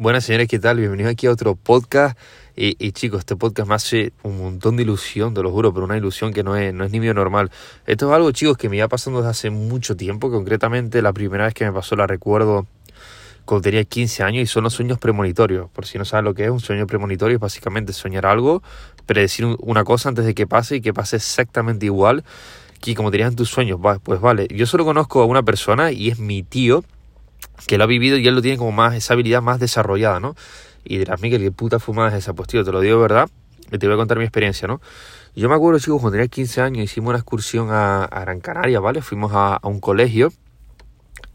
Buenas señores, ¿qué tal? Bienvenidos aquí a otro podcast. Y, chicos, este podcast me hace un montón de ilusión, te lo juro, pero una ilusión que no es, no es ni medio normal. Esto es algo, chicos, que me iba pasando desde hace mucho tiempo. Concretamente, la primera vez que me pasó la recuerdo cuando tenía 15 años y son los sueños premonitorios. Por si no saben lo que es, un sueño premonitorio es básicamente soñar algo, predecir una cosa antes de que pase y que pase exactamente igual que como tenías en tus sueños. Pues vale, yo solo conozco a una persona y es mi tío que lo ha vivido y él lo tiene como más, esa habilidad más desarrollada, ¿no? Y dirás, Miguel, ¿qué puta fumada es esa? Pues tío, te lo digo verdad, y te voy a contar mi experiencia, ¿no? Yo me acuerdo, chicos, cuando tenía 15 años hicimos una excursión a, Gran Canaria, ¿vale? Fuimos a, un colegio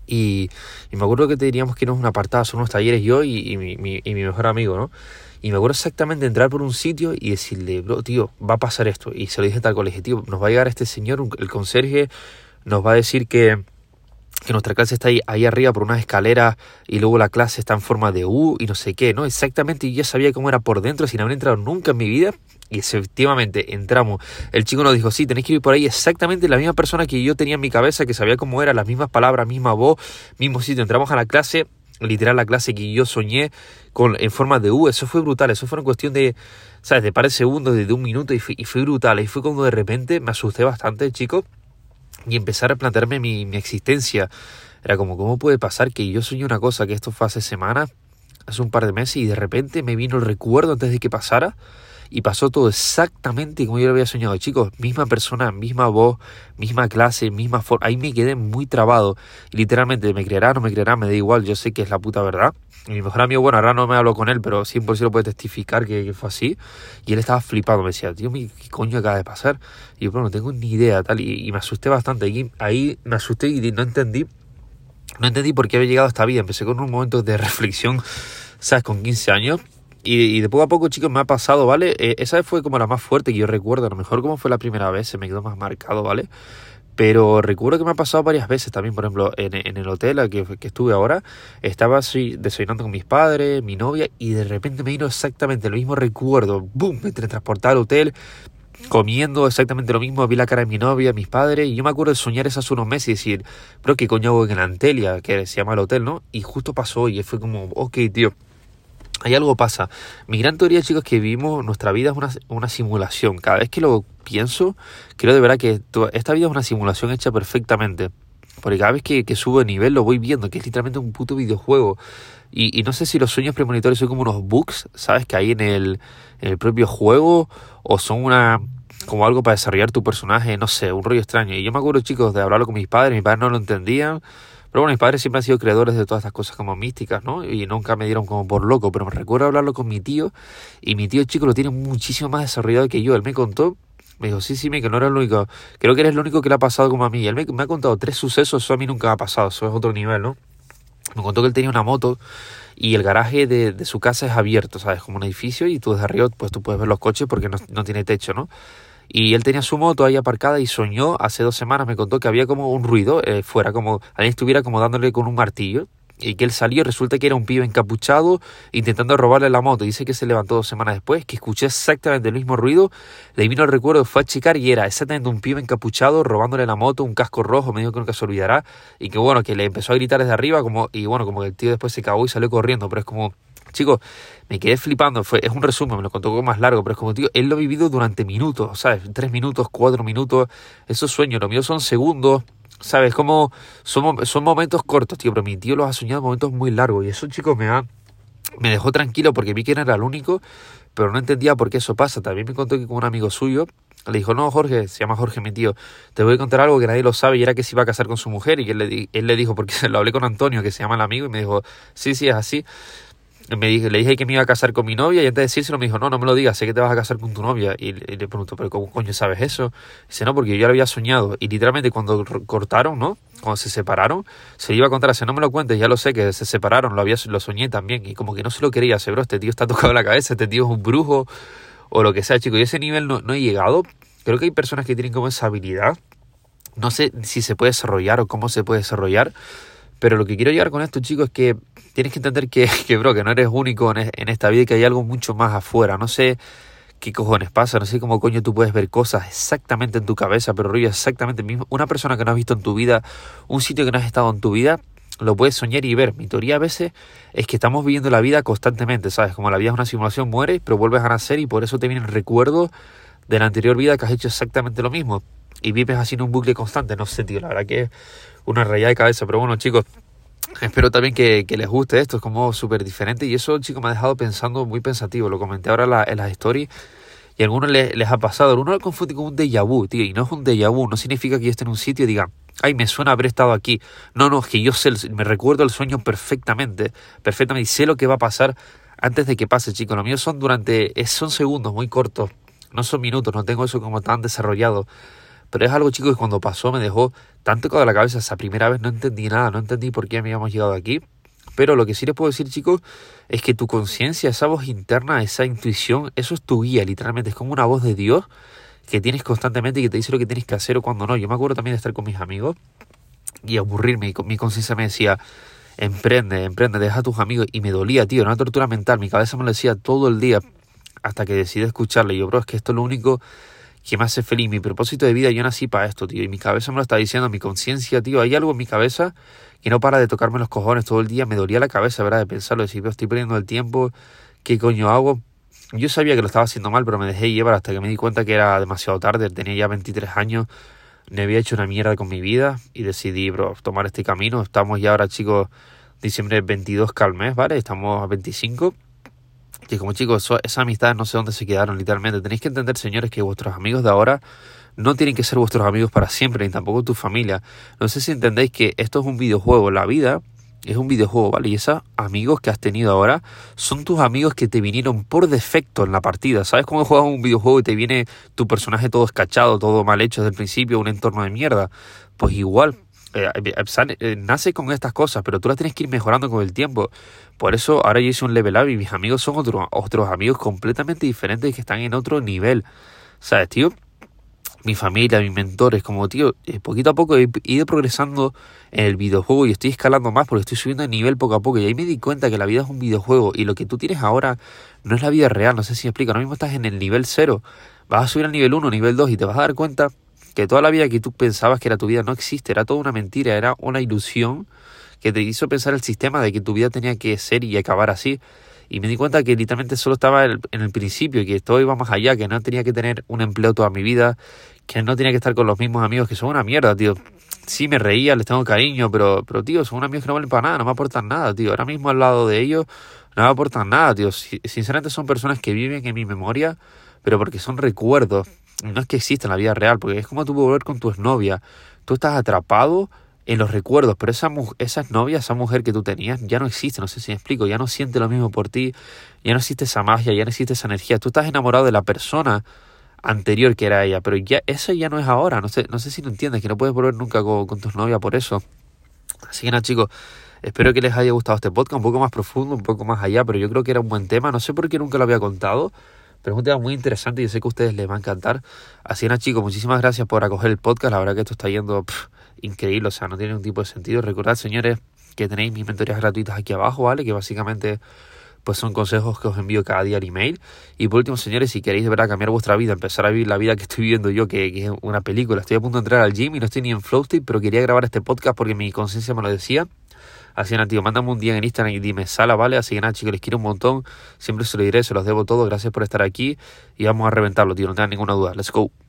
y, me acuerdo que teníamos que irnos a una apartada, son unos talleres yo y, mi, mejor amigo, ¿no? Y me acuerdo exactamente entrar por un sitio y decirle, bro, tío, va a pasar esto. Y se lo dije a tal colegio, tío, nos va a llegar este señor, el conserje, nos va a decir que, que nuestra clase está ahí, ahí arriba por unas escaleras y luego la clase está en forma de U y no sé qué, ¿no? Exactamente, yo sabía cómo era por dentro sin haber entrado nunca en mi vida. Y efectivamente entramos. El chico nos dijo, sí, tenéis que ir por ahí exactamente la misma persona que yo tenía en mi cabeza, que sabía cómo era, las mismas palabras, misma voz, mismo sitio. Entramos a la clase, literal la clase que yo soñé con, en forma de U. Eso fue brutal, eso fue una cuestión de, ¿sabes? De par segundos, de, un minuto y fue, y fue brutal. Y fue cuando de repente me asusté bastante, chico y empezar a plantearme mi, mi existencia. Era como, ¿cómo puede pasar que yo soñé una cosa que esto fue hace semanas, hace un par de meses, y de repente me vino el recuerdo antes de que pasara? Y pasó todo exactamente como yo lo había soñado. Chicos, misma persona, misma voz, misma clase, misma forma. Ahí me quedé muy trabado. Y literalmente, me creerá, no me creerá, me da igual, yo sé que es la puta verdad. Y mi mejor amigo, bueno, ahora no me hablo con él, pero 100% puede testificar que, fue así. Y él estaba flipando, me decía, tío, ¿qué coño acaba de pasar? Y yo, bueno, no tengo ni idea, tal. Y, me asusté bastante. Y ahí me asusté y no entendí. No entendí por qué había llegado a esta vida. Empecé con un momento de reflexión, ¿sabes? Con 15 años y, de poco a poco, chicos, me ha pasado, ¿vale? Eh, esa fue como la más fuerte que yo recuerdo. A lo mejor como fue la primera vez, se me quedó más marcado, ¿vale? Pero recuerdo que me ha pasado varias veces también, por ejemplo, en, el hotel que, estuve ahora, estaba así desayunando con mis padres, mi novia, y de repente me vino exactamente el mismo recuerdo. ¡Bum! Me transportaba al hotel, comiendo exactamente lo mismo, vi la cara de mi novia, mis padres, y yo me acuerdo de soñar eso hace unos meses y decir, pero ¿qué coño hago en Antelia? Que se llama el hotel, ¿no? Y justo pasó y fue como, ok, tío hay algo pasa. Mi gran teoría, chicos, que vivimos, nuestra vida es una, simulación. Cada vez que lo pienso, creo de verdad que esta vida es una simulación hecha perfectamente. Porque cada vez que, subo de nivel lo voy viendo, que es literalmente un puto videojuego. Y, y no sé si los sueños premonitorios son como unos bugs, ¿sabes? Que hay en el, en el propio juego, o son una como algo para desarrollar tu personaje, no sé, un rollo extraño. Y yo me acuerdo, chicos, de hablarlo con mis padres, mis padres no lo entendían. Pero bueno, mis padres siempre han sido creadores de todas estas cosas como místicas, ¿no? Y nunca me dieron como por loco, pero me recuerdo hablarlo con mi tío y mi tío chico lo tiene muchísimo más desarrollado que yo. Él me contó, me dijo, sí, sí, que no era el único, creo que eres el único que le ha pasado como a mí. Y él me, ha contado tres sucesos, eso a mí nunca me ha pasado, eso es otro nivel, ¿no? Me contó que él tenía una moto y el garaje de, su casa es abierto, ¿sabes? Como un edificio y tú desde arriba pues tú puedes ver los coches porque no tiene techo, ¿no? Y él tenía su moto ahí aparcada y soñó, hace dos semanas me contó que había como un ruido eh, fuera, como alguien estuviera como dándole con un martillo. Y que él salió resulta que era un pibe encapuchado intentando robarle la moto. Dice que se levantó dos semanas después, que escuché exactamente el mismo ruido. Le vino el recuerdo, fue a checar y era exactamente un pibe encapuchado robándole la moto, un casco rojo, me dijo que nunca se olvidará. Y que bueno, que le empezó a gritar desde arriba como, y bueno, como que el tío después se cagó y salió corriendo. Pero es como, Chicos, me quedé flipando. Fue, es un resumen, me lo contó más largo, pero es como, tío, él lo ha vivido durante minutos, ¿sabes? Tres minutos, cuatro minutos. Esos sueños, lo mío son segundos. ¿Sabes? Como son, son momentos cortos, tío, pero mi tío los ha soñado momentos muy largos. Y eso, chicos, me ha, me dejó tranquilo porque vi que era el único, pero no entendía por qué eso pasa. También me contó que con un amigo suyo le dijo, no, Jorge, se llama Jorge, mi tío, te voy a contar algo que nadie lo sabe y era que se iba a casar con su mujer. Y él le, él le dijo, porque lo hablé con Antonio, que se llama el amigo, y me dijo, sí, sí, es así me dije, le dije que me iba a casar con mi novia y antes de decírselo me dijo, no, no me lo digas, sé que te vas a casar con tu novia. Y, le pregunto, pero ¿cómo coño sabes eso? dice, no, porque yo ya lo había soñado. Y literalmente cuando cortaron, ¿no? Cuando se separaron, se iba a contar, no me lo cuentes, ya lo sé, que se separaron, lo, había, lo soñé también. Y como que no se lo quería, se bro, este tío está tocado la cabeza, este tío es un brujo o lo que sea, chicos. Y ese nivel no, no he llegado. Creo que hay personas que tienen como esa habilidad. No sé si se puede desarrollar o cómo se puede desarrollar pero lo que quiero llegar con esto, chicos, es que tienes que entender que, que bro, que no eres único en, en esta vida y que hay algo mucho más afuera. No sé qué cojones pasa, no sé cómo coño tú puedes ver cosas exactamente en tu cabeza, pero rollo exactamente mismo. Una persona que no has visto en tu vida, un sitio que no has estado en tu vida, lo puedes soñar y ver. Mi teoría a veces es que estamos viviendo la vida constantemente, ¿sabes? Como la vida es una simulación, mueres, pero vuelves a nacer y por eso te vienen recuerdos de la anterior vida que has hecho exactamente lo mismo. Y vives así en un bucle constante. No sé, tío, la verdad que es una realidad de cabeza. Pero bueno, chicos, espero también que, les guste esto. Es como súper diferente. Y eso, chicos, me ha dejado pensando muy pensativo. Lo comenté ahora en, las stories. Y a algunos les, les ha pasado. Algunos lo confunden con un déjà vu, tío. Y no es un déjà vu. No significa que yo esté en un sitio y diga, ay, me suena haber estado aquí. No, no, es que yo sé, me recuerdo el sueño perfectamente, perfectamente, y sé lo que va a pasar antes de que pase, chicos. Lo mío son durante, son segundos muy cortos, no son minutos, no tengo eso como tan desarrollado. Pero es algo, chicos, que cuando pasó me dejó tanto de la cabeza esa primera vez, no entendí nada, no entendí por qué habíamos llegado aquí. Pero lo que sí les puedo decir, chicos, es que tu conciencia, esa voz interna, esa intuición, eso es tu guía, literalmente, es como una voz de Dios que tienes constantemente y que te dice lo que tienes que hacer o cuando no. Yo me acuerdo también de estar con mis amigos y aburrirme. Y mi conciencia me decía, emprende, emprende, deja a tus amigos y me dolía, tío, era una tortura mental, mi cabeza me lo decía todo el día hasta que decidí escucharle. Y yo, bro, es que esto es lo único que me hace feliz, mi propósito de vida, yo nací para esto, tío, y mi cabeza me lo está diciendo, mi conciencia, tío, hay algo en mi cabeza que no para de tocarme los cojones todo el día, me dolía la cabeza, ¿verdad? De pensarlo, de decir, estoy perdiendo el tiempo, ¿qué coño hago? Yo sabía que lo estaba haciendo mal, pero me dejé llevar hasta que me di cuenta que era demasiado tarde. Tenía ya 23 años, me había hecho una mierda con mi vida y decidí, bro, tomar este camino. Estamos ya ahora, chicos, diciembre 22 que mes, ¿vale? Estamos a 25. Y como chicos, esas amistades no sé dónde se quedaron literalmente. Tenéis que entender, señores, que vuestros amigos de ahora no tienen que ser vuestros amigos para siempre, ni tampoco tu familia. No sé si entendéis que esto es un videojuego. La vida es un videojuego, ¿vale? Y esos amigos que has tenido ahora son tus amigos que te vinieron por defecto en la partida. ¿Sabes cómo juegas un videojuego y te viene tu personaje todo escachado, todo mal hecho desde el principio, un entorno de mierda? Pues igual, eh, eh, eh, nace con estas cosas, pero tú las tienes que ir mejorando con el tiempo. Por eso ahora yo hice un level up y mis amigos son otros amigos completamente diferentes que están en otro nivel. ¿Sabes, tío? mi familia, mis mentores, como tío, poquito a poco he ido progresando en el videojuego y estoy escalando más porque estoy subiendo de nivel poco a poco y ahí me di cuenta que la vida es un videojuego y lo que tú tienes ahora no es la vida real, no sé si me explico, ahora mismo estás en el nivel 0, vas a subir al nivel 1, nivel 2 y te vas a dar cuenta que toda la vida que tú pensabas que era tu vida no existe, era toda una mentira, era una ilusión que te hizo pensar el sistema de que tu vida tenía que ser y acabar así. Y me di cuenta que literalmente solo estaba en el principio que todo iba más allá, que no tenía que tener un empleo toda mi vida, que no tenía que estar con los mismos amigos que son una mierda, tío. Sí me reía, les tengo cariño, pero, pero tío, son amigos que no valen para nada, no me aportan nada, tío. Ahora mismo al lado de ellos no me aportan nada, tío. Sinceramente son personas que viven en mi memoria, pero porque son recuerdos. No es que existen en la vida real, porque es como tú volver con tu exnovia. Tú estás atrapado en los recuerdos, pero esa, esa novia, esa mujer que tú tenías, ya no existe, no sé si me explico, ya no siente lo mismo por ti, ya no existe esa magia, ya no existe esa energía. Tú estás enamorado de la persona anterior que era ella, pero ya eso ya no es ahora, no sé, no sé si lo entiendes, que no puedes volver nunca con, con tus novias por eso. Así que nada chicos, espero que les haya gustado este podcast, un poco más profundo, un poco más allá, pero yo creo que era un buen tema, no sé por qué nunca lo había contado, pero es un tema muy interesante y yo sé que a ustedes les va a encantar. Así que chicos, muchísimas gracias por acoger el podcast, la verdad que esto está yendo increíble, o sea, no tiene ningún tipo de sentido. Recordad señores que tenéis mis mentorías gratuitas aquí abajo, ¿vale? Que básicamente pues son consejos que os envío cada día al email. Y por último, señores, si queréis de verdad cambiar vuestra vida, empezar a vivir la vida que estoy viviendo yo, que, es una película, estoy a punto de entrar al gym y no estoy ni en flow pero quería grabar este podcast porque mi conciencia me lo decía. Así que nada, tío, mándame un día en Instagram y dime sala, ¿vale? Así que nada, chicos, les quiero un montón. Siempre se lo diré, se los debo todo. Gracias por estar aquí y vamos a reventarlo, tío, no tengan ninguna duda. Let's go.